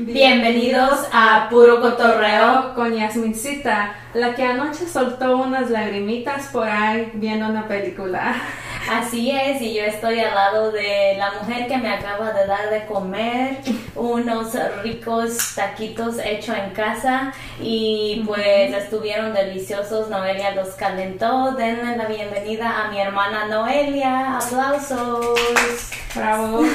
Bienvenidos a Puro Cotorreo. con Yasmincita, la que anoche soltó unas lagrimitas por ahí viendo una película. Así es, y yo estoy al lado de la mujer que me acaba de dar de comer unos ricos taquitos hechos en casa y pues estuvieron deliciosos. Noelia los calentó. Denle la bienvenida a mi hermana Noelia. Aplausos. Bravo.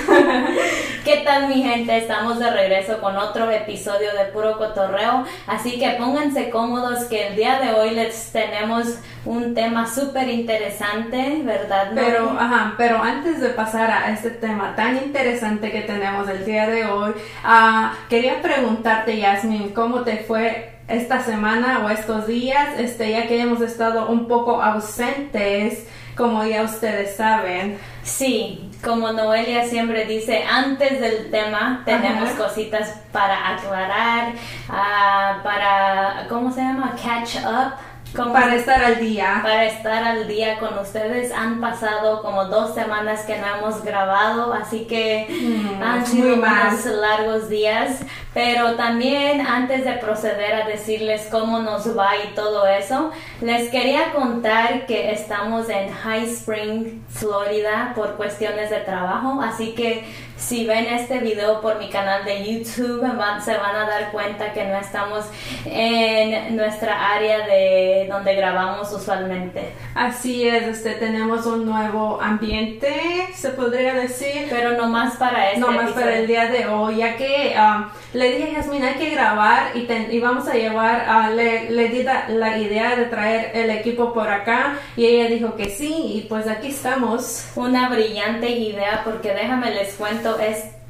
¿Qué tal mi gente? Estamos de regreso con otro episodio de Puro Cotorreo, así que pónganse cómodos que el día de hoy les tenemos un tema súper interesante, ¿verdad? Pero, ajá, pero antes de pasar a este tema tan interesante que tenemos el día de hoy, ah, quería preguntarte, Yasmin, ¿cómo te fue esta semana o estos días? Este, ya que hemos estado un poco ausentes, como ya ustedes saben. Sí, como Noelia siempre dice, antes del tema tenemos Ajá. cositas para aclarar, ah, para, ¿cómo se llama? Catch up. ¿Cómo Para estar al día. para estar al día con ustedes. Han pasado como dos semanas que no hemos grabado, así que Mm, han sido unos largos días. Pero también antes de proceder a decirles cómo nos va y todo eso, les quería contar que estamos en High Spring, Florida, por cuestiones de trabajo. Así que si ven este video por mi canal de YouTube, van- se van a dar cuenta que no estamos en nuestra área de donde grabamos usualmente. Así es, este, tenemos un nuevo ambiente, se podría decir. Pero no más para este No más para el día de hoy, ya que um, le dije a Yasmin hay que grabar y, ten- y vamos a llevar, ah, le, le di la, la idea de traer el equipo por acá y ella dijo que sí y pues aquí estamos. Una brillante idea porque déjame les cuento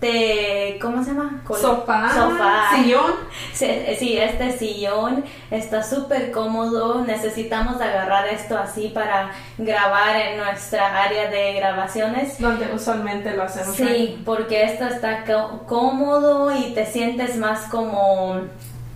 este, ¿cómo se llama? Col- Sofá, Sofá. sillón. Sí, sí, este sillón está súper cómodo. Necesitamos agarrar esto así para grabar en nuestra área de grabaciones. Donde usualmente lo hacemos. Sí, porque esto está có- cómodo y te sientes más como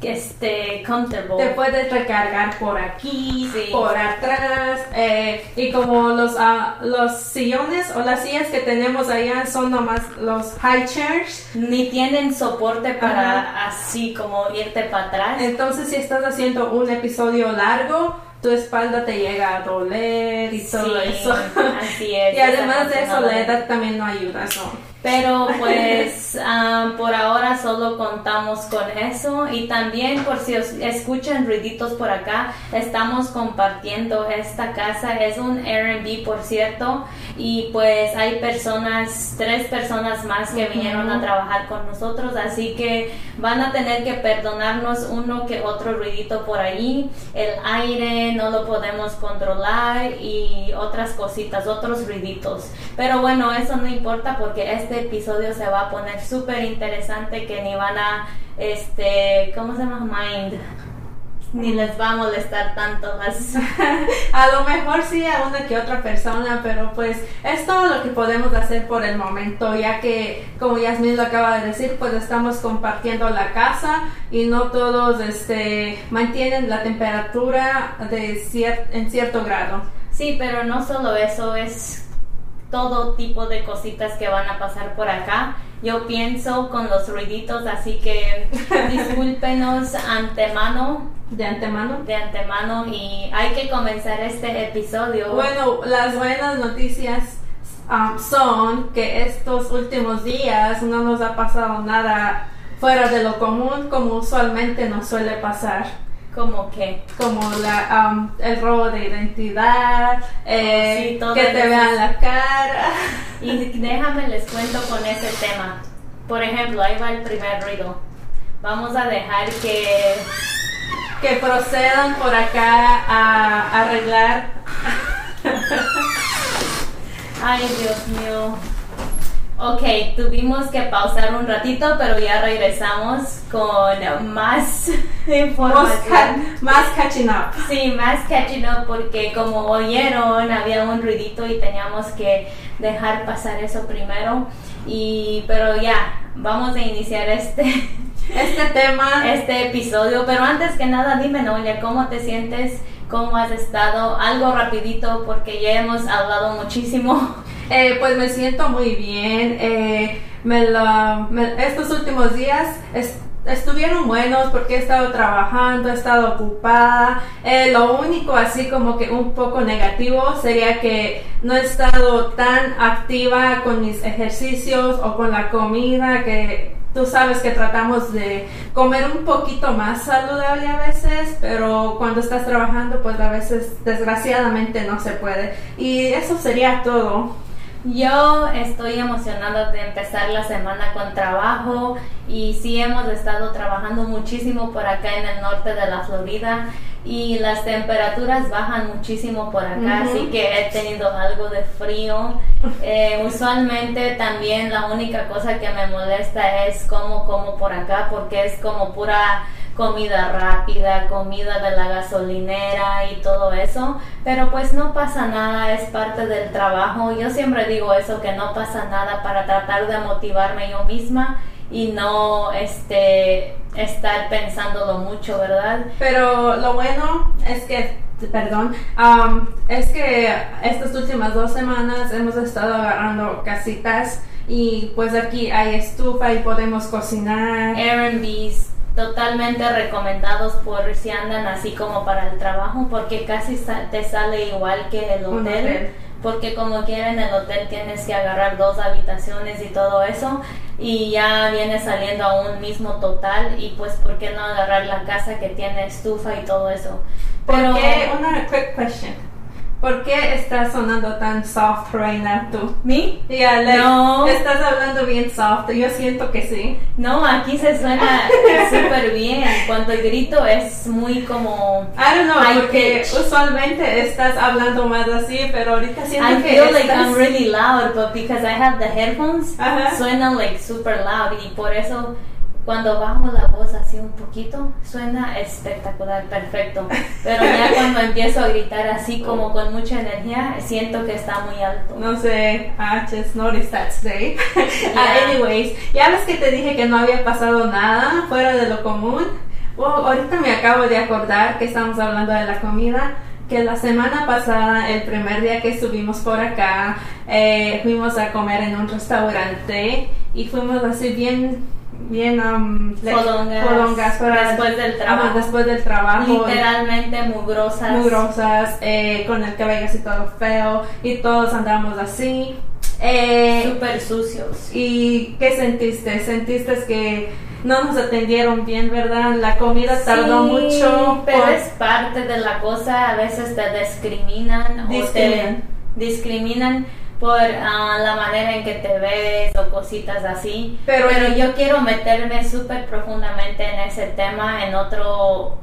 este comfortable. Te puedes recargar por aquí, Sí. por atrás, eh, y como los, ah, los sillones o las sillas que tenemos allá son nomás los high chairs, Ni tienen soporte para Ajá. así como irte para atrás. entonces si estás haciendo un episodio largo, tu espalda te llega a doler y todo Sí, eso. Así es. y además de eso, la edad también no ayuda, ¿no? Pero pues ah, por ahora solo contamos con eso. Y también por si os escuchan ruiditos por acá, estamos compartiendo esta casa, es un Airbnb por cierto. Y pues hay personas, tres personas más que vinieron a trabajar con nosotros, así que van a tener que perdonarnos uno que otro ruidito por ahí, el aire no lo podemos controlar y otras cositas, otros ruiditos. Pero bueno, eso no importa porque este episodio se va a poner súper interesante que ni van a, este, ¿cómo se llama? Mind. Ni les va a molestar tanto las... A lo mejor sí a una que otra persona, pero pues es todo lo que podemos hacer por el momento, ya que como Yasmin lo acaba de decir, pues estamos compartiendo la casa y no todos este, mantienen la temperatura de cier- en cierto grado. Sí, pero no solo eso, es todo tipo de cositas que van a pasar por acá. Yo pienso con los ruiditos, así que discúlpenos antemano, De antemano. de antemano y hay que comenzar este episodio. Bueno, las buenas noticias um, son que estos últimos días no nos ha pasado nada fuera de lo común como usualmente nos suele pasar. Como que como la, um, el robo de identidad, eh, Sí, todo que te vean la cara. Y déjame les cuento con ese tema. Por ejemplo, ahí va el primer ruido. Vamos a dejar que... Que procedan por acá a arreglar. Ay, Dios mío. Ok, tuvimos que pausar un ratito, pero ya regresamos con Más, información. más catching up. Sí, más catching up porque como oyeron había un ruidito y teníamos que dejar pasar eso primero. Y pero ya, vamos a iniciar este Este tema, este episodio. Pero antes que nada, dime, Noelia, ¿cómo te sientes? ¿Cómo has estado? Algo rapidito porque ya hemos hablado muchísimo. eh, pues me siento muy bien. eh, me lo, me- estos últimos días es- estuvieron buenos porque he estado trabajando, he estado ocupada. Eh, lo único así como que un poco negativo sería que no he estado tan activa con mis ejercicios o con la comida que tú sabes que tratamos de comer un poquito más saludable a veces, pero cuando estás trabajando pues a veces desgraciadamente no se puede. Y eso sería todo. Yo estoy emocionada de empezar la semana con trabajo y sí hemos estado trabajando muchísimo por acá en el norte de la Florida y las temperaturas bajan muchísimo por acá, así que he tenido algo de frío. Eh, usualmente también la única cosa que me molesta es cómo como por acá porque es como pura comida rápida, comida de la gasolinera y todo eso, pero pues no pasa nada, es parte del trabajo. Yo siempre digo eso, que no pasa nada para tratar de motivarme yo misma y no este estar pensándolo mucho, ¿verdad? Pero lo bueno es que, perdón, um, es que estas últimas dos semanas hemos estado agarrando casitas y pues aquí hay estufa y podemos cocinar. Airbnbs totalmente recomendados por si andan así como para el trabajo porque casi te sale igual que el hotel, hotel. porque como quiera en el hotel tienes que agarrar dos habitaciones y todo eso y ya viene saliendo a un mismo total y pues por qué no agarrar la casa que tiene estufa y todo eso ¿Por pero? Una quick question. ¿Por qué estás sonando tan soft right now tú? Like, No. Estás hablando bien soft. Yo siento que sí. no aquí se suena súper bien cuando grito es muy como I don't know, porque pitch. usualmente estás hablando más así, pero ahorita siento I que feel like. I'm really loud, but because I have the headphones, suena like super loud y por eso cuando bajo la voz así un poquito suena espectacular, perfecto. Pero ya cuando empiezo a gritar así como con mucha energía, siento que está muy alto. No sé, I just noticed that today. Yeah. Ah, anyways, ya ves que te dije que no había pasado nada fuera de lo común. Well, ahorita me acabo de acordar que estamos hablando de la comida. Que la semana pasada, el primer día que estuvimos por acá, eh, fuimos a comer en un restaurante y fuimos así bien, bien, um, Fodongas, fodongas para- después del trabajo. después del trabajo. Literalmente mugrosas. mugrosas, eh, con el cabello así todo feo y todos andamos así. Eh, Súper sucios. ¿Y qué sentiste? ¿Sentiste que no nos atendieron bien, verdad? La comida tardó Sí, mucho. Pero por- es parte de la cosa, a veces te discriminan Discriminan. o te discriminan por ah, la manera en que te ves o cositas así. Pero- yo quiero meterme súper profundamente en ese tema en otro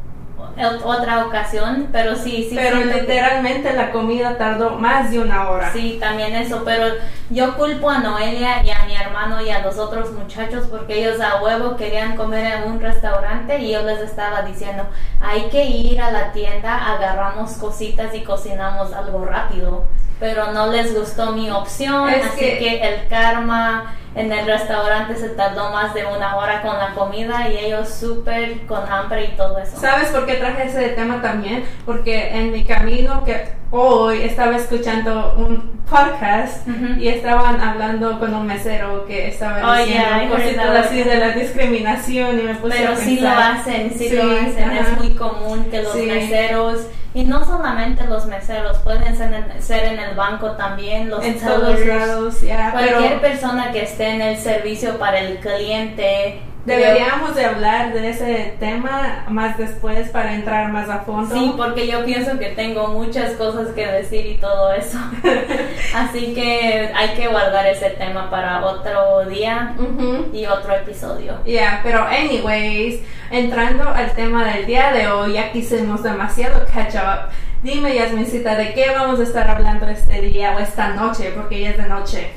otra ocasión, pero sí, sí. pero literalmente la comida tardó más de una hora. Sí, también eso, pero yo culpo a Noelia y a mi hermano y a los otros muchachos porque ellos a huevo querían comer en un restaurante y yo les estaba diciendo, hay que ir a la tienda, agarramos cositas y cocinamos algo rápido, pero no les gustó mi opción, Es así que- que... el karma en el restaurante se tardó más de una hora con la comida y ellos súper con hambre y todo eso. ¿Sabes por qué traje ese tema también? Porque en mi camino que hoy estaba escuchando un podcast Ujú. y estaban hablando con un mesero que estaba Oh, diciendo yeah, I heard cositas así de la discriminación y me puse Pero a sí lo pensar. hacen, sí, Sí, lo hacen. Es muy común que los Sí. meseros, y no solamente los meseros, pueden ser en, ser en el banco también, los en todos lados, ya, cualquier pero persona que esté en el servicio para el cliente. Deberíamos de hablar de ese tema más después para entrar más a fondo. Sí, porque yo pienso que tengo muchas cosas que decir y todo eso. Así que hay que guardar ese tema para otro día Ujú. y otro episodio. Yeah, pero anyways, entrando al tema del día de hoy, ya que hicimos demasiado catch up. Dime, Yasmincita, ¿de qué vamos a estar hablando este día o esta noche? Porque ya es de noche.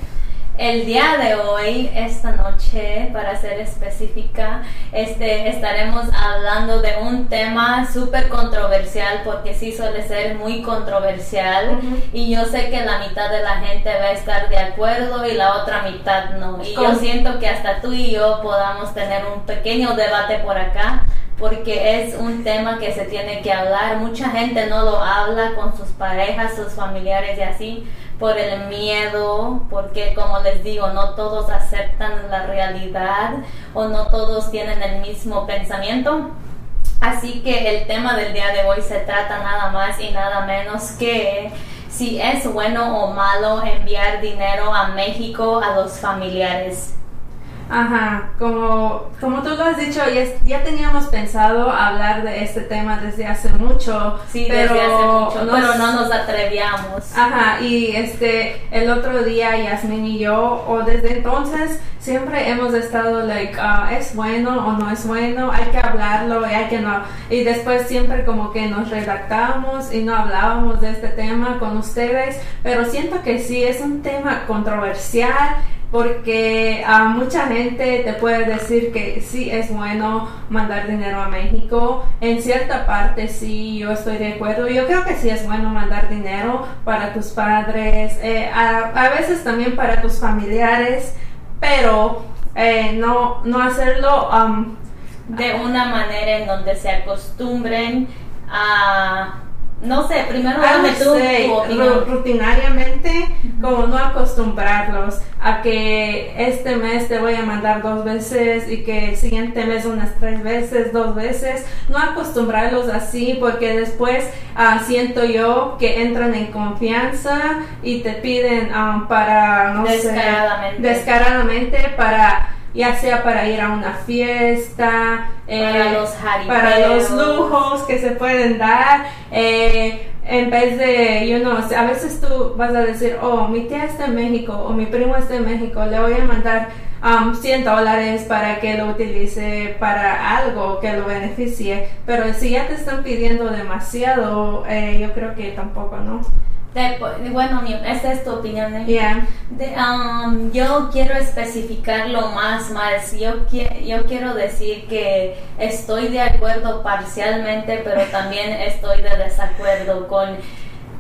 El día de hoy, esta noche, para ser específica, este, estaremos hablando de un tema súper controversial porque sí suele ser muy controversial Ujú. y yo sé que la mitad de la gente va a estar de acuerdo y la otra mitad no. Y yo siento que hasta tú y yo podamos tener un pequeño debate por acá porque es un tema que se tiene que hablar. Mucha gente no lo habla con sus parejas, sus familiares y así, por el miedo, porque como les digo, no todos aceptan la realidad o no todos tienen el mismo pensamiento. Así que el tema del día de hoy se trata nada más y nada menos que si es bueno o malo enviar dinero a México a los familiares. Ajá, como, como tú lo has dicho, ya, ya teníamos pensado hablar de este tema desde hace mucho. Sí, pero desde hace mucho, no- pero no nos atrevíamos. Ajá, y este, el otro día Yasmin y yo, o desde entonces, siempre hemos estado like, ah, es bueno o no es bueno, hay que hablarlo y hay que no. Y después siempre como que nos redactamos y no hablábamos de este tema con ustedes, pero siento que sí es un tema controversial porque a mucha gente te puede decir que sí es bueno mandar dinero a México. En cierta parte sí, yo estoy de acuerdo. Yo creo que sí es bueno mandar dinero para tus padres, eh, a, veces también para tus familiares, pero eh, no, no hacerlo... de una manera en donde se acostumbren a no sé, primero I dame tú tu rutinariamente, como no acostumbrarlos a que este mes te voy a mandar dos veces y que el siguiente mes unas tres veces, dos veces, no acostumbrarlos así porque después ah, siento yo que entran en confianza y te piden ah, para, no Descaradamente. sé, descaradamente para ya sea para ir a una fiesta, Para eh, los para los lujos que se pueden dar. eh, en vez de, you know, a veces tú vas a decir, oh, mi tía está en México o mi primo está en México, le voy a mandar um, 100 dólares para que lo utilice para algo que lo beneficie. Pero si ya te están pidiendo demasiado, eh, yo creo que tampoco, ¿no? De- bueno, esa es tu opinión. ¿eh? Yeah. De- um, yo quiero especificarlo más, más. Yo, qui- yo quiero decir que estoy de acuerdo parcialmente, pero también estoy de desacuerdo con...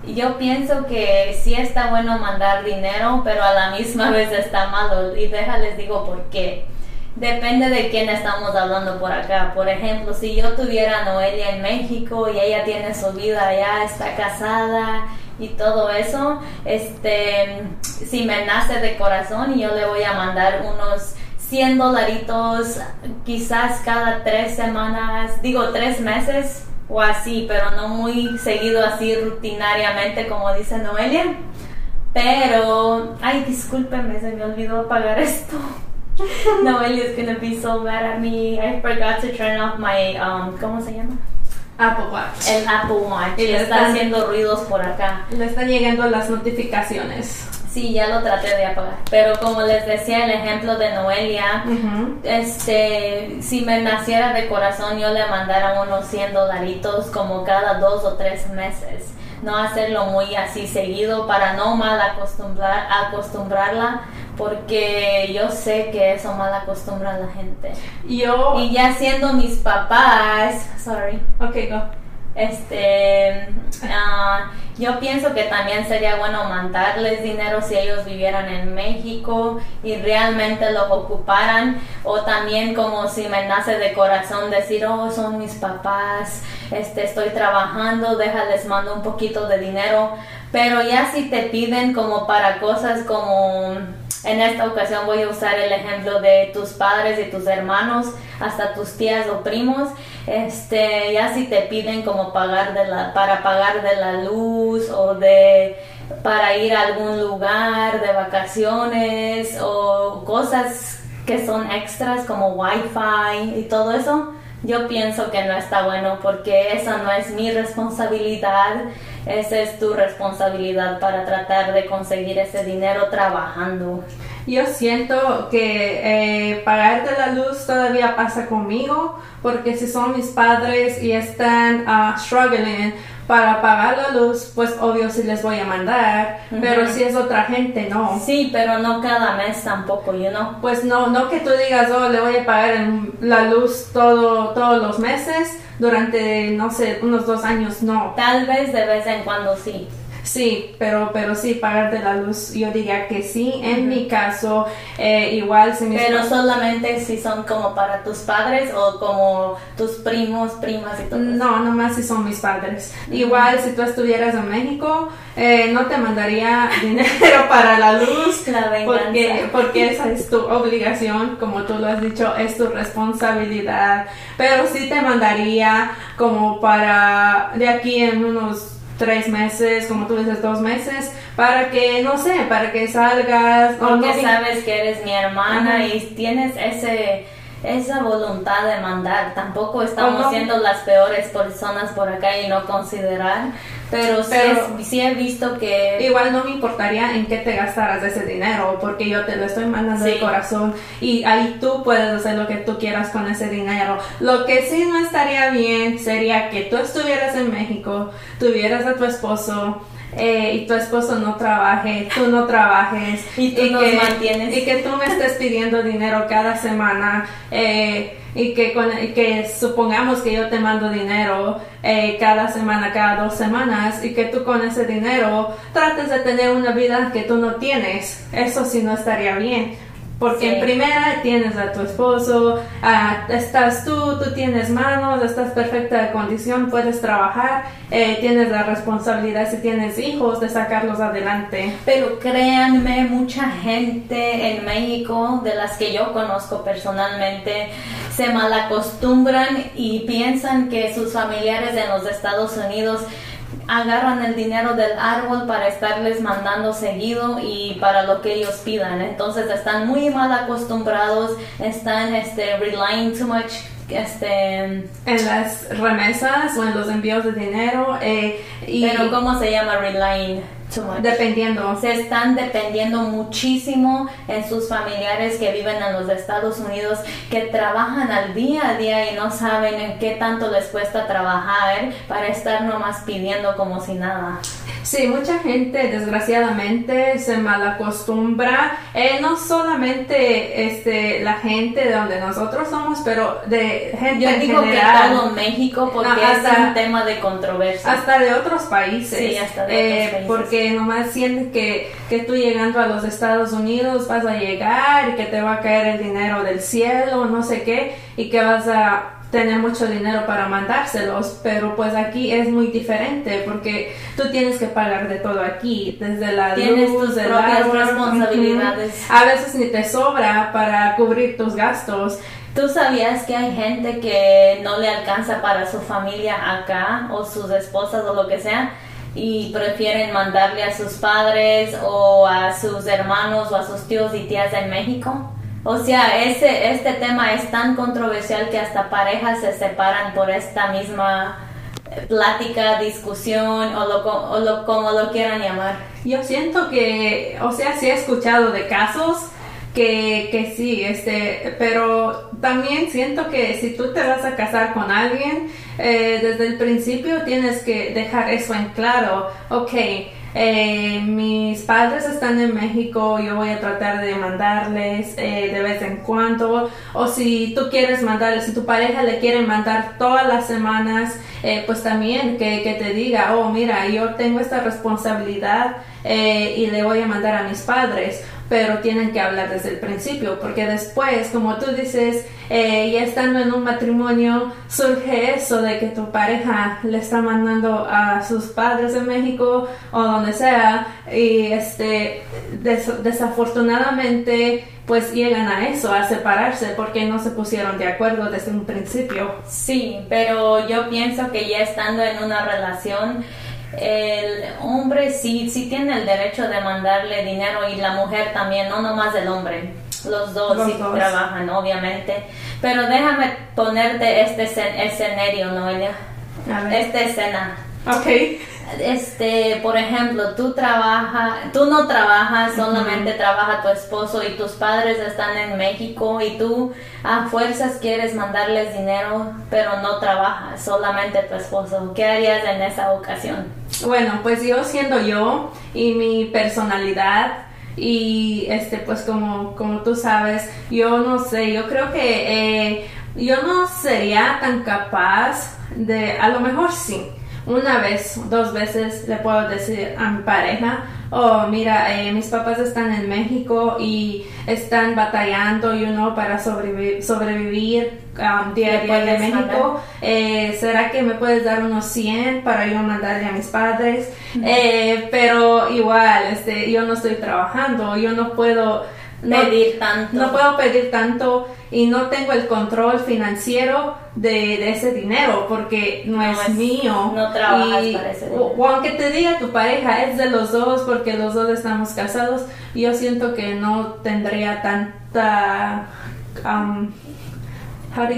Yo pienso que sí está bueno mandar dinero, pero a la misma vez está malo. Y déjales digo por qué. Depende de quién estamos hablando por acá. Por ejemplo, si yo tuviera a Noelia en México y ella tiene su vida allá, está casada y todo eso, este, si me nace de corazón y yo le voy a mandar unos 100 dolaritos quizás cada tres semanas, digo tres meses o así, pero no muy seguido así rutinariamente como dice Noelia. Pero, ay, discúlpeme, se me olvidó apagar esto. Noelia's gonna be so mad at me. I forgot to turn off my, um, ¿cómo se llama? Apple Watch. El Apple Watch. Y le está están- haciendo ruidos por acá. Le están llegando las notificaciones. Sí, ya lo traté de apagar. Pero como les decía, el ejemplo de Noelia, este, si me naciera de corazón, yo le mandara unos 100 dolaritos como cada dos o tres meses. No hacerlo muy así seguido para no mal acostumbrar, acostumbrarla, porque yo sé que eso mal acostumbra a la gente. Yo. Y ya siendo mis papás, sorry, Ok, go. este, ah, yo pienso que también sería bueno mandarles dinero si ellos vivieran en México y realmente los ocuparan. O también como si me nace de corazón decir, oh, son mis papás, este, estoy trabajando, déjales mando un poquito de dinero, pero ya si te piden como para cosas como en esta ocasión voy a usar el ejemplo de tus padres y tus hermanos, hasta tus tías o primos. Este, ya si te piden como pagar de la, para pagar de la luz o de para ir a algún lugar de vacaciones o cosas que son extras como wifi y todo eso, yo pienso que no está bueno porque esa no es mi responsabilidad, esa es tu responsabilidad para tratar de conseguir ese dinero trabajando. Yo siento que eh, pagar de la luz todavía pasa conmigo, porque si son mis padres y están ah, struggling para pagar la luz, pues obvio sí les voy a mandar, pero si es otra gente, no. Sí, pero no cada mes tampoco, you know. Pues no, no que tú digas, oh, le voy a pagar la luz todo, todos los meses durante, no sé, unos dos años, no. Tal vez de vez en cuando sí. Sí, pero, pero sí, pagar de la luz, yo diría que sí. En mi caso, eh, igual si mis Pero solamente si son como para tus padres o como tus primos, primas y todo. No, nomás si son mis padres. Igual si tú estuvieras en México, eh, no te mandaría dinero para la luz. La venganza. Porque, porque esa es tu obligación, como tú lo has dicho, es tu responsabilidad. Pero sí te mandaría como para de aquí en unos tres meses, como tú dices, dos meses, para que, no sé, para que salgas. o Porque no- sabes que eres mi hermana y tienes ese esa voluntad de mandar. Tampoco estamos no- siendo las peores personas por acá y no considerar, pero, sí Pero- es- sí he visto que Igual no me importaría en qué te gastaras ese dinero, porque yo te lo estoy mandando Sí. de corazón y ahí tú puedes hacer lo que tú quieras con ese dinero. Lo que sí no estaría bien sería que tú estuvieras en México, tuvieras a tu esposo. Eh, y tu esposo no trabaje, tú no trabajes Y tú nos mantienes. y que tú me estés pidiendo dinero cada semana eh, y que, con, y que supongamos que yo te mando dinero eh, cada semana, cada dos semanas y que tú con ese dinero trates de tener una vida que tú no tienes. Eso sí no estaría bien. Porque Sí. en primera tienes a tu esposo, ah, estás tú, tú tienes manos, estás perfecta de condición, puedes trabajar, eh, tienes la responsabilidad si tienes hijos de sacarlos adelante. Pero créanme, mucha gente en México, de las que yo conozco personalmente, se malacostumbran y piensan que sus familiares en los Estados Unidos agarran el dinero del árbol para estarles mandando seguido y para lo que ellos pidan. Entonces están muy mal acostumbrados, están este, relying too much este en las remesas o en los envíos de dinero eh, y pero cómo se llama relying dependiendo se están dependiendo muchísimo en sus familiares que viven en los Estados Unidos, que trabajan al día a día y no saben en qué tanto les cuesta trabajar para estar nomás pidiendo como si nada. Sí, mucha gente desgraciadamente se malacostumbra, eh, no solamente este, la gente de donde nosotros somos, pero de gente Yo en digo general. que todo México porque No, es hasta- un tema de controversia. Hasta de otros países. Sí, hasta de Eh, otros países. Porque nomás sienten que, que tú llegando a los Estados Unidos vas a llegar y que te va a caer el dinero del cielo, no sé qué, y que vas a tener mucho dinero para mandárselos, pero pues aquí es muy diferente porque tú tienes que pagar de todo aquí, desde la Tienes luz, tus propias responsabilidades. A veces ni te sobra para cubrir tus gastos. ¿Tú sabías que hay gente que no le alcanza para su familia acá o sus esposas o lo que sea y prefieren mandarle a sus padres o a sus hermanos o a sus tíos y tías en México? O sea, ese, este tema es tan controversial que hasta parejas se separan por esta misma plática, discusión o, lo, o lo, como lo quieran llamar. Yo siento que, o sea, sí he escuchado de casos que, que sí, este, pero también siento que si tú te vas a casar con alguien, eh, desde el principio tienes que dejar eso en claro. Ok, eh, mis padres están en México, yo voy a tratar de mandarles eh, de vez en cuando, o si tú quieres mandarles, si tu pareja le quiere mandar todas las semanas, eh, pues también que, que te diga, oh, mira, yo tengo esta responsabilidad eh, y le voy a mandar a mis padres, pero tienen que hablar desde el principio, porque después, como tú dices, eh, ya estando en un matrimonio, surge eso de que tu pareja le está mandando a sus padres en México o donde sea, y este, des- desafortunadamente, pues llegan a eso, a separarse, porque no se pusieron de acuerdo desde un principio. Sí, pero yo pienso que ya estando en una relación, el hombre sí, sí tiene el derecho de mandarle dinero y la mujer también, no nomás el hombre. Los dos Los sí dos. trabajan, obviamente. Pero déjame ponerte este escen- escenario, Noelia. Esta escena. Ok. Este, por ejemplo, tú trabajas, tú no trabajas, solamente trabaja tu esposo y tus padres están en México y tú a fuerzas quieres mandarles dinero, pero no trabajas, solamente tu esposo. ¿Qué harías en esa ocasión? Bueno, pues yo siendo yo y mi personalidad y este pues como como tú sabes, yo no sé, yo creo que eh, yo no sería tan capaz de, a lo mejor sí, una vez, dos veces le puedo decir a mi pareja, oh, mira, eh, mis papás están en México y están batallando, you know, para sobrevivir, sobrevivir um, día a día de México. Eh, ¿Será que me puedes dar unos 100 para yo mandarle a mis padres? Eh, pero igual, este, yo no estoy trabajando, yo no puedo pedir tanto. No puedo pedir tanto y no tengo el control financiero de, ese dinero porque no, es, mío. No trabajas para ese dinero. O, aunque te diga tu pareja, es de los dos porque los dos estamos casados, yo siento que no tendría tanta... Um, how do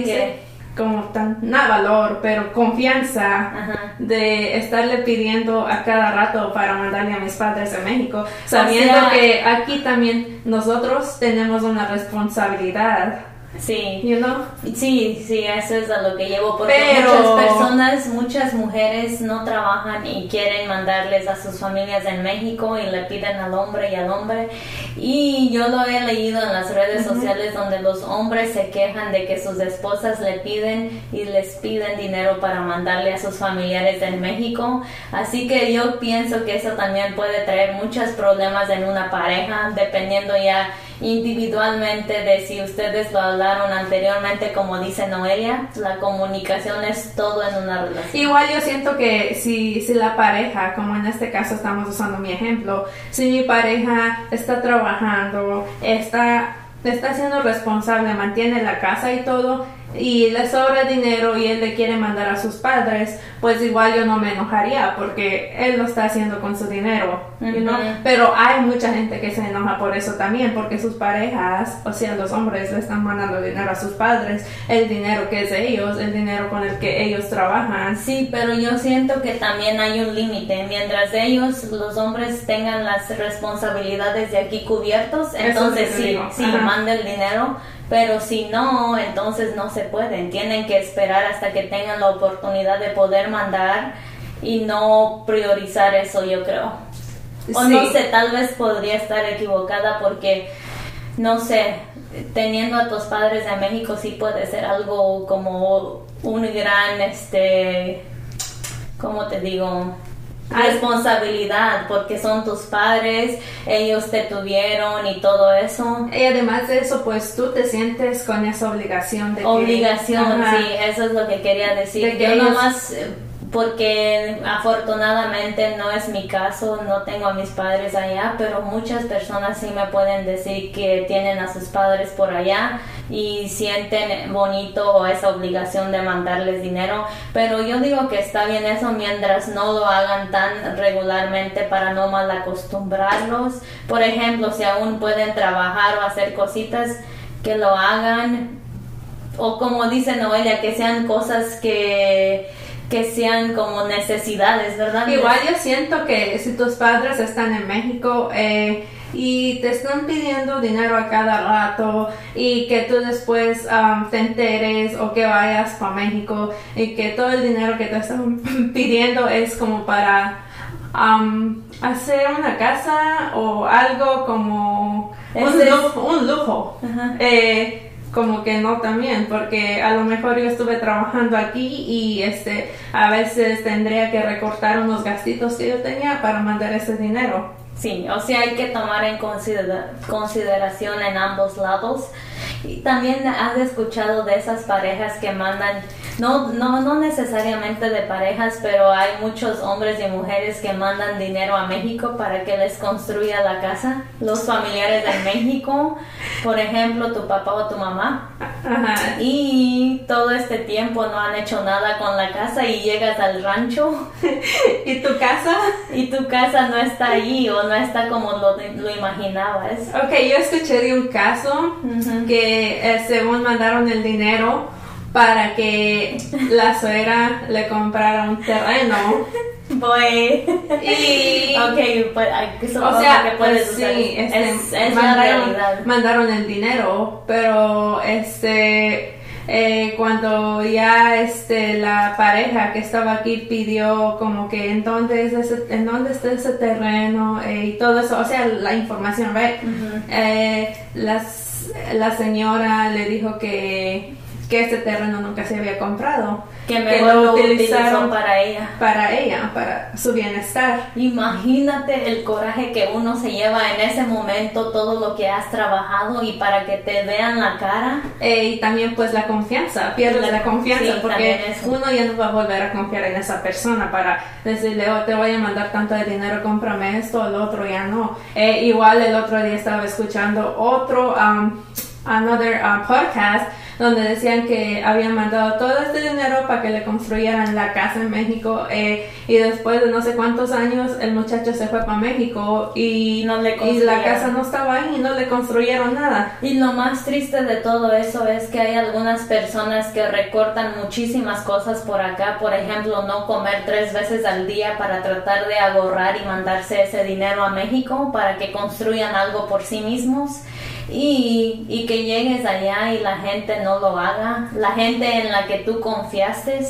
como tan, nada valor, pero confianza de estarle pidiendo a cada rato para mandarle a mis padres a México, sabiendo que aquí también nosotros tenemos una responsabilidad Sí. You know? Sí, sí, eso es a lo que llevo. Porque muchas personas, muchas mujeres no trabajan y quieren mandarles a sus familias en México y le piden al hombre y al hombre. Y yo lo he leído en las redes sociales donde los hombres se quejan de que sus esposas le piden y les piden dinero para mandarle a sus familiares en México. Así que yo pienso que eso también puede traer muchos problemas en una pareja, dependiendo ya individualmente de si ustedes lo hablaron anteriormente, como dice Noelia, la comunicación es todo en una relación. Igual yo siento que si, si la pareja, como en este caso estamos usando mi ejemplo, si mi pareja está trabajando, está, está siendo responsable, mantiene la casa y todo, y le sobra dinero y él le quiere mandar a sus padres, pues igual yo no me enojaría porque él lo está haciendo con su dinero, Pero hay mucha gente que se enoja por eso también, porque sus parejas, o sea, los hombres le están mandando dinero a sus padres, el dinero que es de ellos, el dinero con el que ellos trabajan. Sí, pero yo siento que también hay un límite. Mientras ellos, los hombres, tengan las responsabilidades de aquí cubiertos, entonces sí, sí, manda el dinero pero si no, entonces no se pueden. Tienen que esperar hasta que tengan la oportunidad de poder mandar y no priorizar eso, yo creo. O no sé, tal vez podría estar equivocada porque, no sé, teniendo a tus padres en México sí puede ser algo como un gran, este, ¿cómo te digo? Responsabilidad porque son tus padres, ellos te tuvieron y todo eso. Y además de eso, pues tú te sientes con esa obligación de obligación, sí, eso es lo que quería decir. Yo nomás eh, porque afortunadamente no es mi caso, no tengo a mis padres allá, pero muchas personas sí me pueden decir que tienen a sus padres por allá y sienten bonito esa obligación de mandarles dinero, pero yo digo que está bien eso mientras no lo hagan tan regularmente para no mal acostumbrarlos. Por ejemplo, si aún pueden trabajar o hacer cositas, que lo hagan o como dice Noelia, que sean cosas que que sean como necesidades, ¿verdad? Igual yo siento que si tus padres están en México eh, y te están pidiendo dinero a cada rato y que tú después um, te enteres o que vayas para México y que todo el dinero que te están pidiendo es como para um, hacer una casa o algo como un, lujo. Eh, como que no también, porque a lo mejor yo estuve trabajando aquí y este a veces tendría que recortar unos gastitos que yo tenía para mandar ese dinero. Sí, o sea, hay que tomar en consideración en ambos lados. Y también has escuchado de esas parejas que mandan no, no, no necesariamente de parejas, pero hay muchos hombres y mujeres que mandan dinero a México para que les construya la casa. Los familiares de México, por ejemplo, tu papá o tu mamá. Y todo este tiempo no han hecho nada con la casa y llegas al rancho. ¿Y tu casa? Y tu casa no está ahí o no está como lo, lo imaginabas. Ok, yo escuché de un caso que eh, según mandaron el dinero para que la suegra le comprara un terreno. Voy. Y. Ok, pues, o sea, que puedes pues, sí, este, es, mandaron, mandaron el dinero, pero este. Eh, cuando ya este la pareja que estaba aquí pidió como que en dónde es ese, en dónde está ese terreno eh, y todo eso, o sea la información, right? eh, las, la señora le dijo que que este terreno nunca se había comprado que mejor lo lo utilizaron para ella. para ella, para su bienestar. Imagínate el coraje que uno se lleva en ese momento, todo lo que has trabajado y para que te vean la cara. Eh, y también pues la confianza, pierdes La- la, confianza sí, porque uno ya no va a volver a confiar en esa persona para decirle, oh, te voy a mandar tanto de dinero, cómprame esto, el otro ya no. Eh, igual el otro día estaba escuchando otro, um, another uh, podcast donde decían que habían mandado todo este dinero para que le construyeran la casa en México eh, y después de no sé cuántos años el muchacho se fue para México y, No le y la casa no estaba ahí y no le construyeron nada. Y lo más triste de todo eso es que hay algunas personas que recortan muchísimas cosas por acá, por ejemplo, no comer tres veces al día para tratar de ahorrar y mandarse ese dinero a México para que construyan algo por sí mismos y, y que llegues allá y la gente no lo haga, la gente en la que tú confiaste.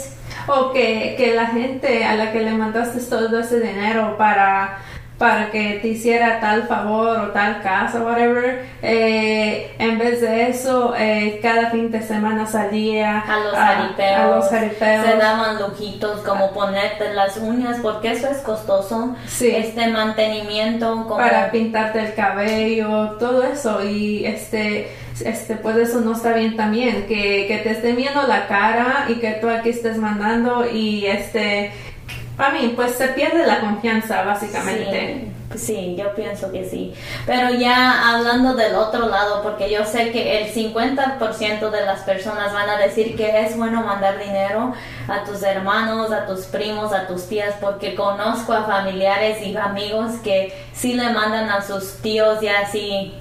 O que, que la gente a la que le mandaste todo ese dinero para, para que te hiciera tal favor o tal casa, whatever, eh, en vez de eso, eh, cada fin de semana salía A los a, jaripeos, a los jaripeos. se daban lujitos como ponerte las uñas porque eso es costoso, Sí. este mantenimiento como para pintarte el cabello, todo eso y este este pues eso no está bien también que, que te estén viendo la cara y que tú aquí estés mandando y este a mí pues se pierde la confianza básicamente Sí, sí, yo pienso que sí. Pero ya hablando del otro lado, porque yo sé que el 50% de las personas van a decir que es bueno mandar dinero a tus hermanos, a tus primos, a tus tías, porque conozco a familiares y amigos que sí le mandan a sus tíos ya así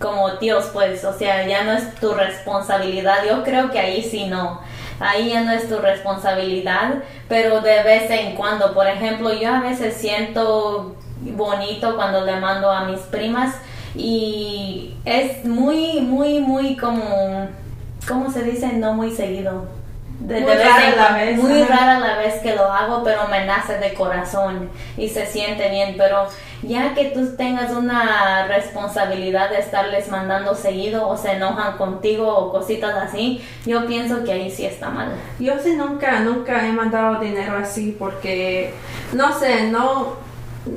como tíos, pues, o sea, ya no es tu responsabilidad. Yo creo que ahí sí no. Ahí ya no es tu responsabilidad, pero de vez en cuando, por ejemplo, yo a veces siento bonito cuando le mando a mis primas y es muy, muy, muy como, ¿cómo se dice? No muy seguido. De, Muy de vez rara en la cuando- vez, muy rara la vez que lo hago, pero me nace de corazón y se siente bien. Pero ya que tú tengas una responsabilidad de estarles mandando seguido o se enojan contigo o cositas así, yo pienso que ahí sí está mal. yo sí nunca nunca he mandado dinero así porque no sé no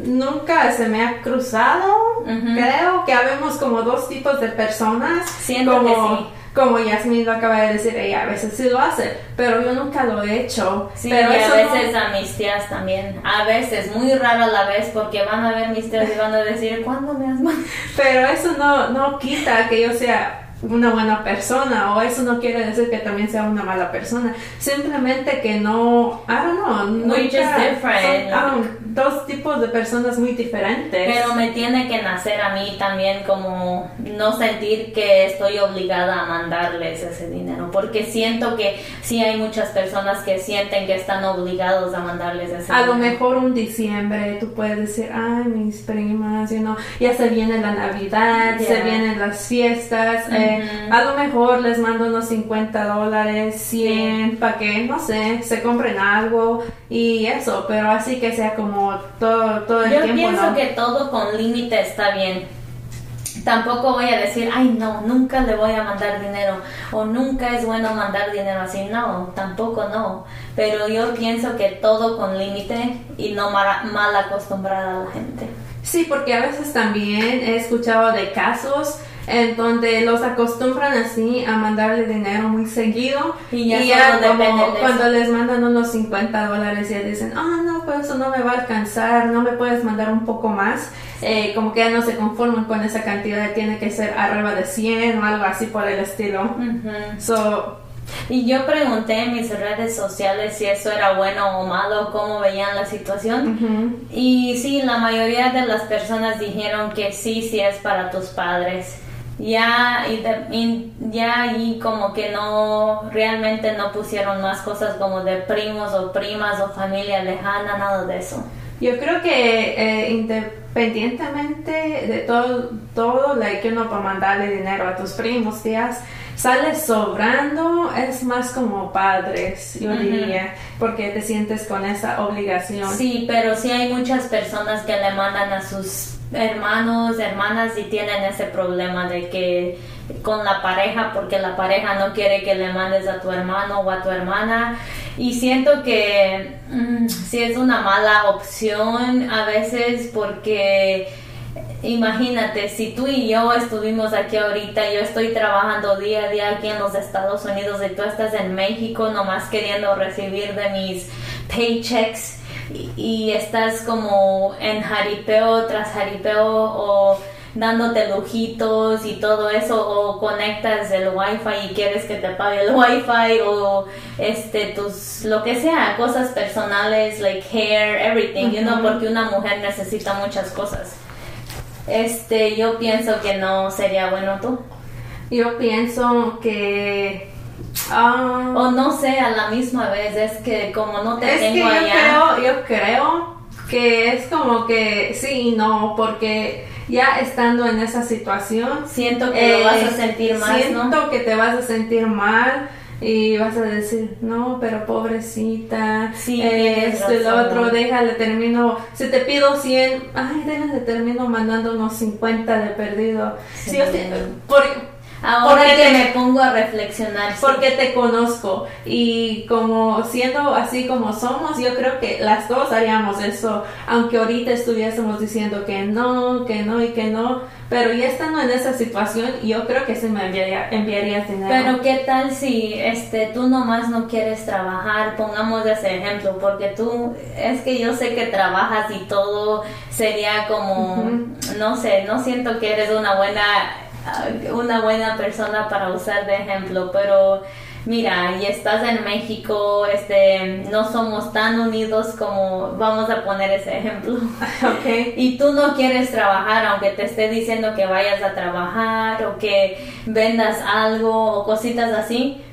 nunca se me ha cruzado creo que habemos como dos tipos de personas Siento como que sí. Como Yasmin lo acaba de decir ella a veces sí lo hace pero yo nunca lo he hecho Sí, pero y a no- veces a mis tías también. A veces, muy rara la vez, porque van a ver mis tías y van a decir, ¿cuándo me has? Pero eso no, no quita que yo sea una buena persona o eso no quiere decir que también sea una mala persona. Simplemente que no, I don't know, We're nunca- just different. son, um, dos tipos de personas muy diferentes. Pero me tiene que nacer a mí también como no sentir que estoy obligada a mandarles ese dinero, porque siento que sí hay muchas personas que sienten que están obligados a mandarles ese a lo dinero. mejor un diciembre tú puedes decir, ay, mis primas, you know, ya se viene la Navidad, se Yeah. vienen las fiestas, eh, a lo mejor les mando unos 50 dólares, 100, para que, no sé, se compren algo y eso, pero así que sea como todo, todo el Yo tiempo, pienso ¿no? que todo con límite está bien. Tampoco voy a decir, ay no, nunca le voy a mandar dinero o nunca es bueno mandar dinero así. No, tampoco no. Pero yo pienso que todo con límite y no mala- mal acostumbrada a la gente. Sí, porque a veces también he escuchado de casos en donde los acostumbran así a mandarle dinero muy seguido Y ya solo como cuando les mandan unos 50 dólares ya dicen, ah, no, pues eso no me va a alcanzar, no me puedes mandar un poco más, Eh, como que ya no se conforman con esa cantidad, tiene que ser arriba de 100 o algo así por el estilo. So, Y yo pregunté en mis redes sociales si eso era bueno o malo, cómo veían la situación. Y sí, la mayoría de las personas dijeron que sí, sí es para tus padres. Ya, y de- y ya ahí como que no, realmente no pusieron más cosas como de primos o primas o familia lejana, nada de eso. Yo creo que eh, independientemente de todo, todo, like, you know, para mandarle dinero a tus primos, tías, sale sobrando, es más como padres, yo Ujú. diría, porque te sientes con esa obligación. Sí, pero sí hay muchas personas que le mandan a sus hermanos, hermanas y tienen ese problema de que con la pareja, porque la pareja no quiere que le mandes a tu hermano o a tu hermana. Y siento que mm, sí es una mala opción a veces porque imagínate, si tú y yo estuvimos aquí ahorita, yo estoy trabajando día a día aquí en los Estados Unidos y tú estás en México nomás queriendo recibir de mis paychecks y, y estás como en jaripeo tras jaripeo o dándote lujitos y todo eso o conectas el wifi y quieres que te pague el wifi o este tus lo que sea cosas personales like hair everything you know porque una mujer necesita muchas cosas. Este yo pienso que no sería bueno tú. Yo pienso que... ah, o no sé a la misma vez es que como no te es que tengo yo allá creo, yo creo que es como que sí y no, porque ya estando en esa situación, siento que lo eh, vas a sentir más siento no que te vas a sentir mal y vas a decir, no, pero pobrecita, Sí, eh, esto y lo otro, déjale, termino, si te pido 100, ay, déjale, termino mandando unos 50 de perdido. Sí. Sí, yo por- ahora porque que te- me pongo a reflexionar sí. porque te conozco y como siendo así como somos, yo creo que las dos haríamos eso, aunque ahorita estuviésemos diciendo que no, que no y que no, pero ya estando en esa situación, yo creo que sí me enviaría, enviarías dinero. Pero qué tal si este tú nomás no quieres trabajar, pongamos ese ejemplo, porque tú es que yo sé que trabajas y todo sería como no sé, no siento que eres una buena una buena persona para usar de ejemplo, pero mira, y estás en México, este no somos tan unidos como vamos a poner ese ejemplo. ok. y tú no quieres trabajar, aunque te esté diciendo que vayas a trabajar o que vendas algo o cositas así,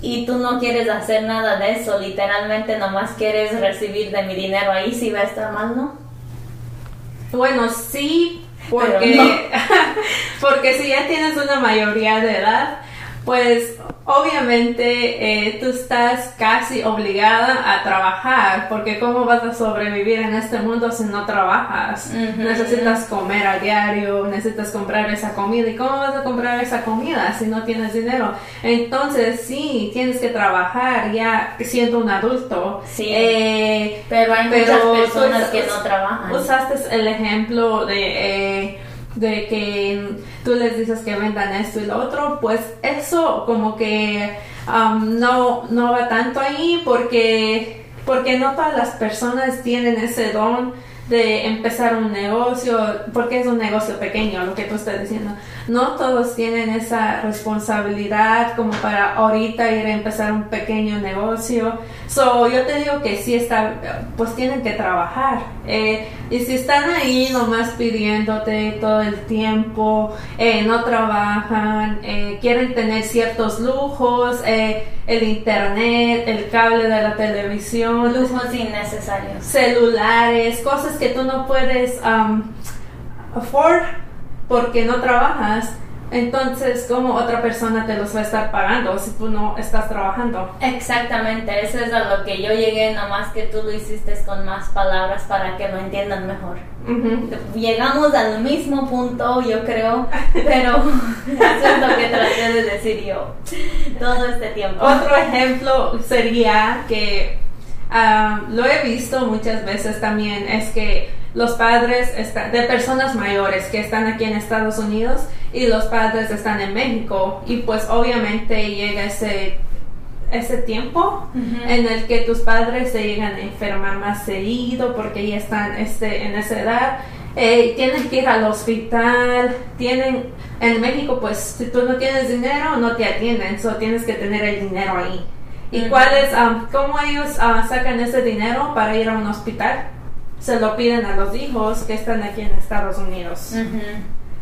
y tú no quieres hacer nada de eso, literalmente nomás quieres recibir de mi dinero ahí, si va a estar mal, ¿no? Bueno, sí, porque, no. porque si ya tienes una mayoría de edad, pues obviamente eh, tú estás casi obligada a trabajar, porque ¿cómo vas a sobrevivir en este mundo si no trabajas? Necesitas comer a diario, necesitas comprar esa comida, ¿y cómo vas a comprar esa comida si no tienes dinero? Entonces sí, tienes que trabajar ya siendo un adulto. Sí. Eh, Pero hay pero muchas personas que no trabajan. Usaste el ejemplo de, eh, de que tú les dices que vendan esto y lo otro, pues eso como que um, no, no va tanto ahí porque, porque no todas las personas tienen ese don de empezar un negocio, porque es un negocio pequeño, lo que tú estás diciendo. No todos tienen esa responsabilidad como para ahorita ir a empezar un pequeño negocio. So, yo te digo que sí está, pues tienen que trabajar. Eh, y si están ahí nomás pidiéndote todo el tiempo, eh, no trabajan, eh, quieren tener ciertos lujos, el internet, el cable de la televisión, Lujos innecesarios. celulares, cosas que tú no puedes um, afford porque no trabajas. Entonces, ¿cómo otra persona te los va a estar pagando si tú no estás trabajando? Exactamente, eso es a lo que yo llegué, nomás que tú lo hiciste con más palabras para que lo entiendan mejor. Llegamos al mismo punto, yo creo, pero eso es lo que traté de decir yo todo este tiempo. Otro ejemplo sería que ah, lo he visto muchas veces también, es que los padres de personas mayores que están aquí en Estados Unidos y los padres están en México y pues obviamente llega ese, ese tiempo en el que tus padres se llegan a enfermar más seguido porque ya están este, en esa edad. Eh, tienen que ir al hospital, tienen, en México pues si tú no tienes dinero no te atienden, solo tienes que tener el dinero ahí. ¿Y Ujú. cuál es, ah, cómo ellos ah, sacan ese dinero para ir a un hospital? Se lo piden a los hijos que están aquí en Estados Unidos.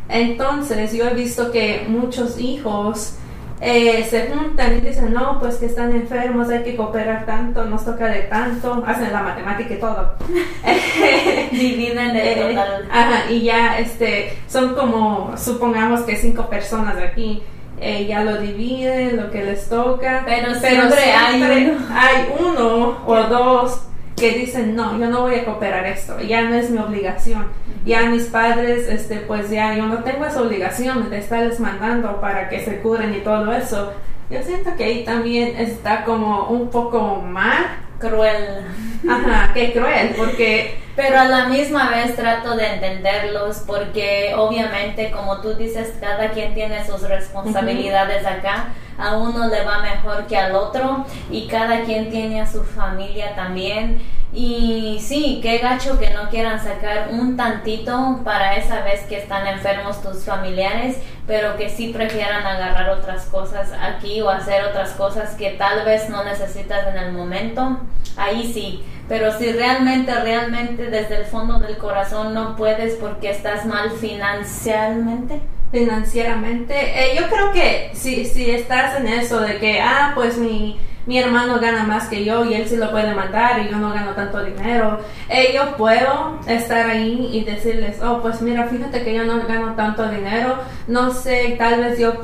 Entonces yo he visto que muchos hijos eh, se juntan y dicen, no, pues que están enfermos, hay que cooperar tanto, nos toca de tanto, hacen la matemática y todo. Dividen el Eh, total. ajá, y ya este, son como, supongamos que cinco personas aquí. eh, ya lo dividen, lo que les toca. Pero siempre hay uno. hay uno o dos que dicen, no, yo no voy a cooperar esto, ya no es mi obligación. Ya mis padres, este, pues ya yo no tengo esa obligación de estarles mandando para que se curen y todo eso. yo siento que ahí también está como un poco mal. Cruel. Ajá, qué cruel, porque... Pero a la misma vez trato de entenderlos porque obviamente como tú dices, cada quien tiene sus responsabilidades acá. A uno le va mejor que al otro y cada quien tiene a su familia también. Y sí, qué gacho que no quieran sacar un tantito para esa vez que están enfermos tus familiares, pero que sí prefieran agarrar otras cosas aquí o hacer otras cosas que tal vez no necesitas en el momento. Ahí sí, pero si realmente, realmente desde el fondo del corazón no puedes porque estás mal financieramente. Financieramente, eh, yo creo que si, si estás en eso de que, ah, pues mi mi hermano gana más que yo y él sí lo puede mandar y yo no gano tanto dinero. Eh, yo puedo estar ahí y decirles, oh, pues mira, fíjate que yo no gano tanto dinero, no sé, tal vez yo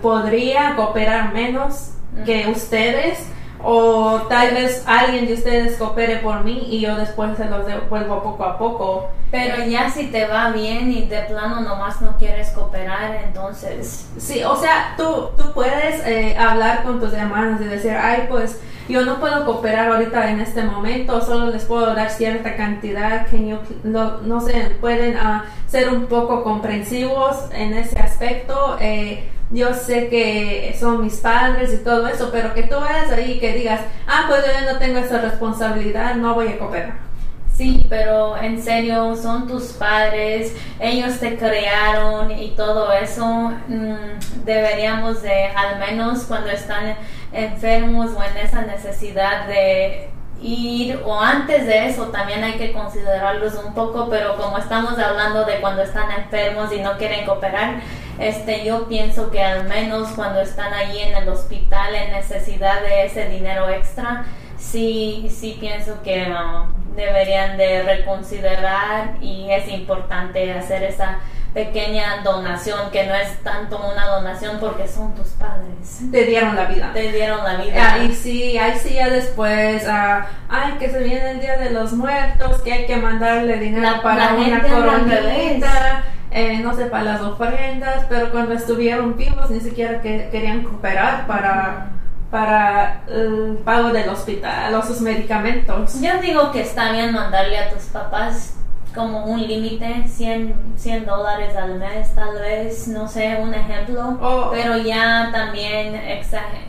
podría cooperar menos que ustedes o tal vez alguien de ustedes coopere por mí y yo después se los devuelvo poco a poco. Pero ya si te va bien y de plano nomás no quieres cooperar, entonces... Sí, o sea, tú, tú puedes eh, hablar con tus hermanos y decir, ay, pues yo no puedo cooperar ahorita en este momento, solo les puedo dar cierta cantidad, que yo, no, no sé, pueden uh, ser un poco comprensivos en ese aspecto. Eh, yo sé que son mis padres y todo eso, pero que tú vayas ahí y que digas, ah, pues yo no tengo esa responsabilidad, no voy a cooperar. Sí, pero en serio, son tus padres, ellos te crearon y todo eso. Mm, deberíamos de, al menos cuando están enfermos o en esa necesidad de ir o antes de eso también hay que considerarlos un poco, pero como estamos hablando de cuando están enfermos y no quieren cooperar, este, yo pienso que al menos cuando están ahí en el hospital en necesidad de ese dinero extra, sí, sí pienso que um, deberían de reconsiderar y es importante hacer esa pequeña donación que no es tanto una donación porque son tus padres. Te dieron la vida. Te dieron la vida. y sí, ahí sí ya después, uh, ay, que se viene el Día de los Muertos, que hay que mandarle dinero para una coronita eh, no sé, para las ofrendas, pero cuando estuvieron vivos ni siquiera que, querían cooperar para, para el pago del hospital o sus medicamentos. Yo digo que está bien mandarle a tus papás como un límite, 100, 100 dólares al mes tal vez, no sé, un ejemplo, oh. pero ya también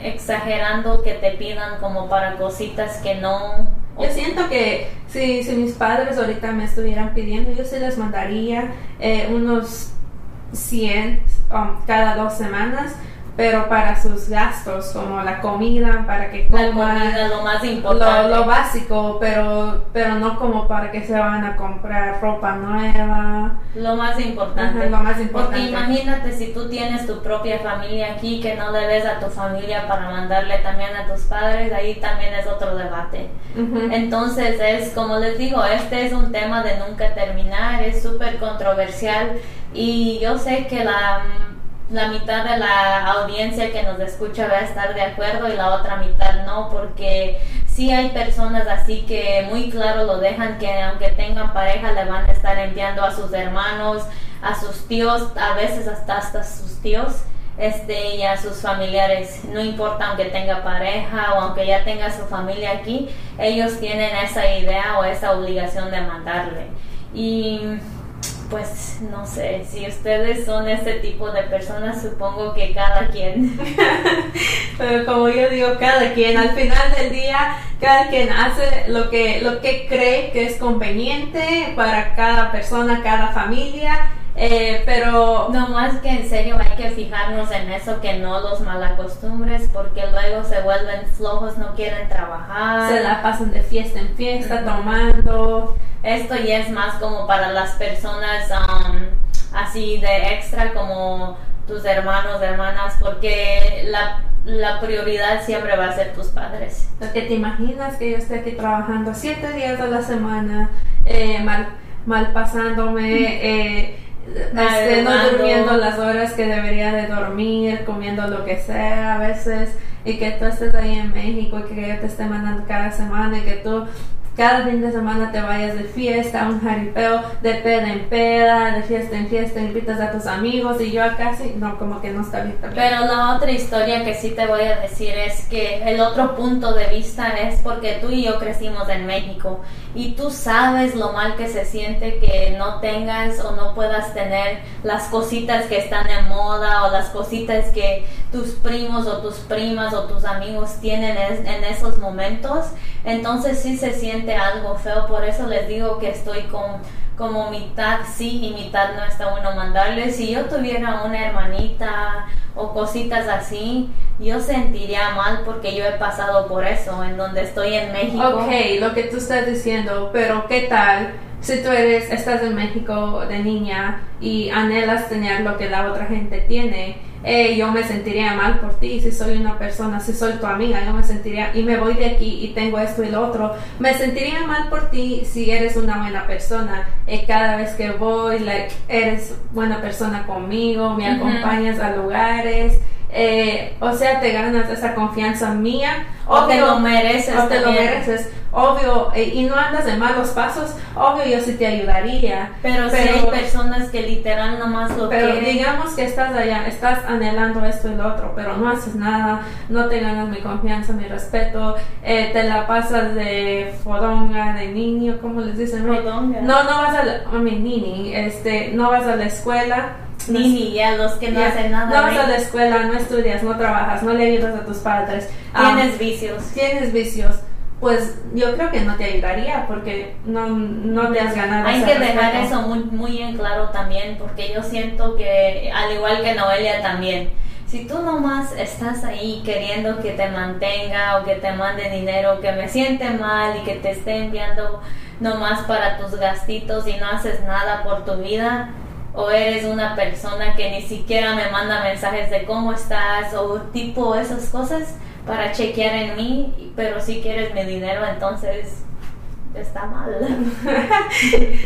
exagerando que te pidan como para cositas que no. Yo siento que si, si mis padres ahorita me estuvieran pidiendo, yo se les mandaría eh, unos 100 um, cada dos semanas pero para sus gastos como la comida para que coman lo más importante. lo, básico pero pero no como para que se van a comprar ropa nueva. Lo más importante. Lo más importante. Porque imagínate si tú tienes tu propia familia aquí que no le ves a tu familia para mandarle también a tus padres ahí también es otro debate. Entonces es como les digo este es un tema de nunca terminar es súper controversial y yo sé que la la mitad de la audiencia que nos escucha va a estar de acuerdo y la otra mitad no, porque sí hay personas así que muy claro lo dejan que aunque tengan pareja le van a estar enviando a sus hermanos, a sus tíos, a veces hasta hasta sus tíos este y a sus familiares. No importa aunque tenga pareja o aunque ya tenga su familia aquí ellos tienen esa idea o esa obligación de mandarle. Y pues no sé, si ustedes son ese tipo de personas, supongo que cada quien. Pero como yo digo, cada quien, al final del día, cada quien hace lo que, lo que cree que es conveniente para cada persona, cada familia. Eh, pero no más que en serio hay que fijarnos en eso que no los malacostumbres porque luego se vuelven flojos no quieren trabajar. Se la pasan de fiesta en fiesta tomando. Esto ya es más como para las personas um, así de extra como tus hermanos, hermanas, porque la, la, prioridad siempre va a ser tus padres. Porque te imaginas que yo esté aquí trabajando siete días a la semana, eh, mal, mal pasándome, eh, este, no durmiendo las horas que debería de dormir, comiendo lo que sea a veces, y que tú estés ahí en México y que yo te esté mandando cada semana y que tú cada fin de semana te vayas de fiesta, un jaripeo, de peda en peda, de fiesta en fiesta, invitas a tus amigos y yo acá sí, no, como que no está bien. Pero la otra historia que sí te voy a decir es que el otro punto de vista es porque tú y yo crecimos en México y tú sabes lo mal que se siente que no tengas o no puedas tener las cositas que están en moda o las cositas que tus primos o tus primas o tus amigos tienen en esos momentos. Entonces sí se siente algo feo, por eso les digo que estoy con como mitad sí y mitad no está bueno mandarles. Si yo tuviera una hermanita o cositas así, yo sentiría mal porque yo he pasado por eso en donde estoy en México. Ok, lo que tú estás diciendo, pero ¿qué tal? Si tú eres, estás en México de niña y anhelas tener lo que la otra gente tiene, eh, yo me sentiría mal por ti, si soy una persona, si soy tu amiga, yo me sentiría, y me voy de aquí y tengo esto y lo otro, me sentiría mal por ti si eres una buena persona. Y cada vez que voy, like, eres buena persona conmigo, me acompañas a lugares, eh, o sea, te ganas esa confianza mía. O te lo mereces. O te lo mereces. Obvio, eh, y no andas de malos pasos, obvio yo sí te ayudaría. Pero, si hay personas que literal nomás lo Pero digamos que estás allá, estás anhelando esto y lo otro, pero no haces nada, no te ganas mi confianza, mi respeto, eh, te la pasas de fodonga, de niño, ¿cómo les dicen? Fodonga. No, no vas a, la, nini, este, no vas a la escuela ni, ni ya los que no hacen nada. No vas a la escuela, no estudias, no trabajas, no le ayudas a tus padres. Tienes vicios. Tienes vicios. Pues yo creo que no te ayudaría porque no, no te has ganado. Hay que dejar eso muy, muy en claro también porque yo siento que, al igual que Noelia también, si tú nomás estás ahí queriendo que te mantenga o que te mande dinero, que me siente mal y que te esté enviando nomás para tus gastitos y no haces nada por tu vida, o eres una persona que ni siquiera me manda mensajes de cómo estás o tipo esas cosas para chequear en mí, pero si quieres mi dinero, entonces está mal.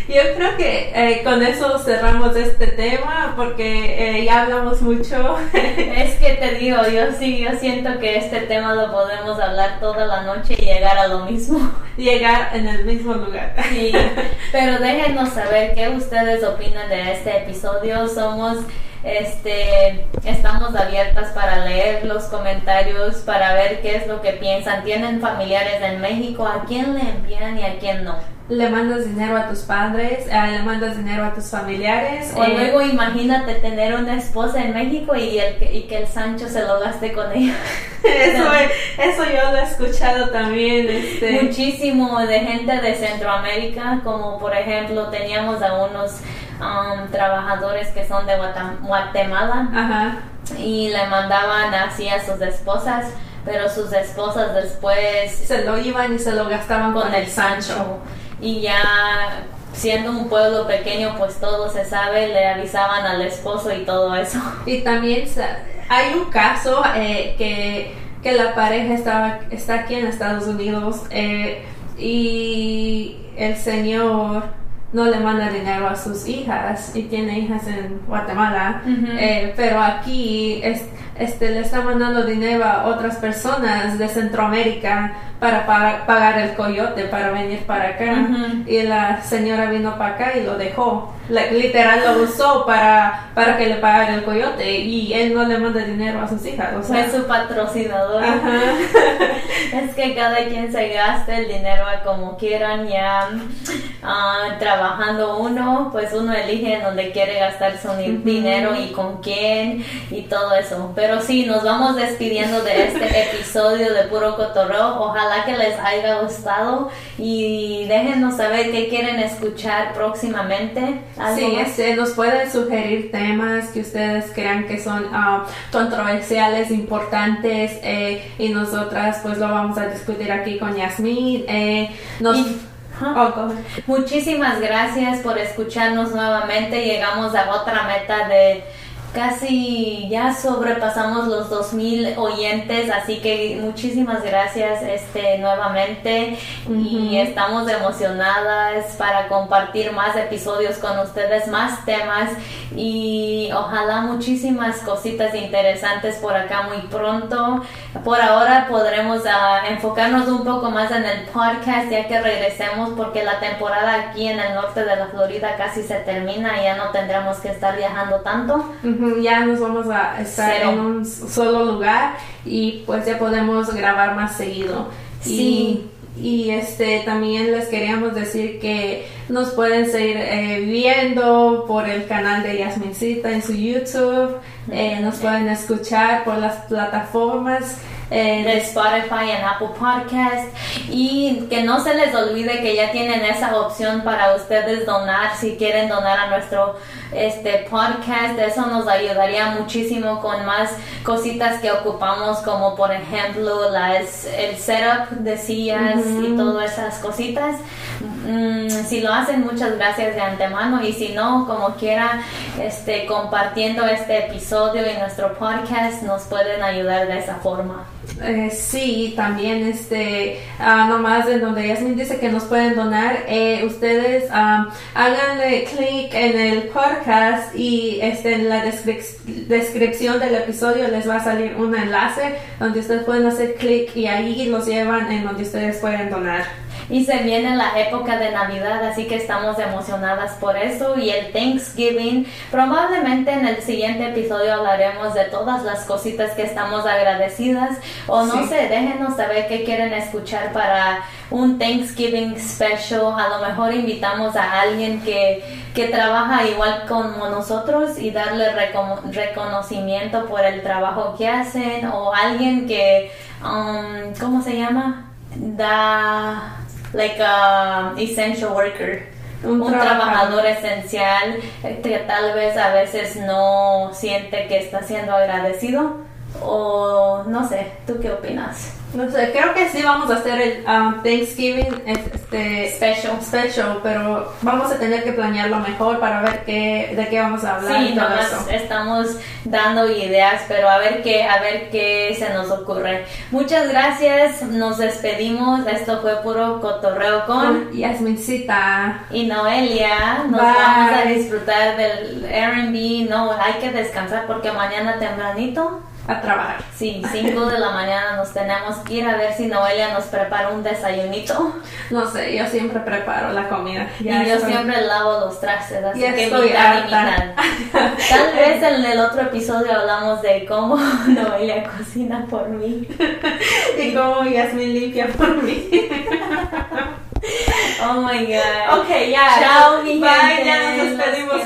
Yo creo que eh, con eso cerramos este tema porque eh, ya hablamos mucho. es que te digo, yo sí, yo siento que este tema lo podemos hablar toda la noche y llegar a lo mismo. Llegar en el mismo lugar. Sí, pero déjenos saber qué ustedes opinan de este episodio. Somos este, estamos abiertas para leer los comentarios, para ver qué es lo que piensan. ¿Tienen familiares en México? ¿A quién le envían y a quién no? le mandas dinero a tus padres, eh, le mandas dinero a tus familiares. O eh, luego imagínate tener una esposa en México y, el, y que el Sancho se lo gaste con ella. eso, eso yo lo he escuchado también. Este. Muchísimo de gente de Centroamérica, como por ejemplo teníamos a unos um, trabajadores que son de Guatemala y le mandaban así a sus esposas, pero sus esposas después se lo iban y se lo gastaban con, el Sancho. Y ya siendo un pueblo pequeño, pues todo se sabe, le avisaban al esposo y todo eso. Y también hay un caso eh, que, que, la pareja estaba, está aquí en Estados Unidos eh, y el señor no le manda dinero a sus hijas y tiene hijas en Guatemala, eh, pero aquí este, le está mandando dinero a otras personas de Centroamérica para pagar el coyote, para venir para acá. Y la señora vino para acá y lo dejó. literal lo usó para, para que le pagara el coyote y él no le manda dinero a sus hijas. O es su patrocinador. es que cada quien se gaste el dinero como quieran ya ah, trabajando uno, pues uno elige en donde quiere gastar su dinero y con quién y todo eso. Pero sí, nos vamos despidiendo de este episodio de Puro Cotorreo. Ojalá ojalá que les haya gustado y déjenos saber qué quieren escuchar próximamente. Sí, este, nos pueden sugerir temas que ustedes crean que son ah, controversiales, importantes eh, y nosotras pues lo vamos a discutir aquí con Yasmin. Eh, oh, Muchísimas gracias por escucharnos nuevamente. Llegamos a otra meta de casi ya sobrepasamos los 2000 oyentes, así que muchísimas gracias este nuevamente y estamos emocionadas para compartir más episodios con ustedes, más temas y ojalá muchísimas cositas interesantes por acá muy pronto. Por ahora podremos ah, enfocarnos un poco más en el podcast ya que regresemos porque la temporada aquí en el norte de la Florida casi se termina y ya no tendremos que estar viajando tanto. Ya nos vamos a estar en un solo lugar y pues ya podemos grabar más seguido. Sí. Y, este también les queríamos decir que nos pueden seguir eh, viendo por el canal de Yasmincita en su YouTube, eh, nos pueden escuchar por las plataformas eh, de Spotify en Apple Podcast. Y que no se les olvide que ya tienen esa opción para ustedes donar si quieren donar a nuestro este podcast. Eso nos ayudaría muchísimo con más cositas que ocupamos como por ejemplo las el setup de sillas y todas esas cositas. Mm, si lo hacen muchas gracias de antemano. Y si no como quiera este compartiendo este episodio y nuestro podcast nos pueden ayudar de esa forma eh, sí, también este, uh, nomás en donde Yasmin dice que nos pueden donar, eh, ustedes háganle clic en el podcast y este, en la descripción del episodio les va a salir un enlace donde ustedes pueden hacer clic y ahí los llevan en donde ustedes pueden donar y se viene la época de Navidad, así que estamos emocionadas por eso y el Thanksgiving. Probablemente en el siguiente episodio hablaremos de todas las cositas que estamos agradecidas o no sé, déjenos saber qué quieren escuchar para un Thanksgiving special. A lo mejor invitamos a alguien que, que trabaja igual como nosotros y darle reconocimiento por el trabajo que hacen o alguien que, um, ¿cómo se llama? Da like a essential worker. Un, trabajador. esencial que tal vez a veces no siente que está siendo agradecido o no sé, ¿tú qué opinas? No sé, creo que sí vamos a hacer el um, Thanksgiving este, special. special, pero vamos a tener que planearlo mejor para ver qué, de qué vamos a hablar. Sí, nomás estamos dando ideas, pero a ver qué, a ver qué se nos ocurre. Muchas gracias, nos despedimos. Esto fue puro cotorreo con Yasmincita y Noelia. Nos vamos a disfrutar del R&B. No, hay que descansar porque mañana tempranito a trabajar. Sí, 5 de la mañana nos tenemos que ir a ver si Noelia nos prepara un desayunito. No sé, yo siempre preparo la comida. y yo siempre lavo los trastes, así que estoy mitad Tal vez en el otro episodio hablamos de cómo Noelia cocina por mí. y cómo Yasmin limpia por mí. Oh my god. Ok, ya. Chao, mi Bye, ya nos despedimos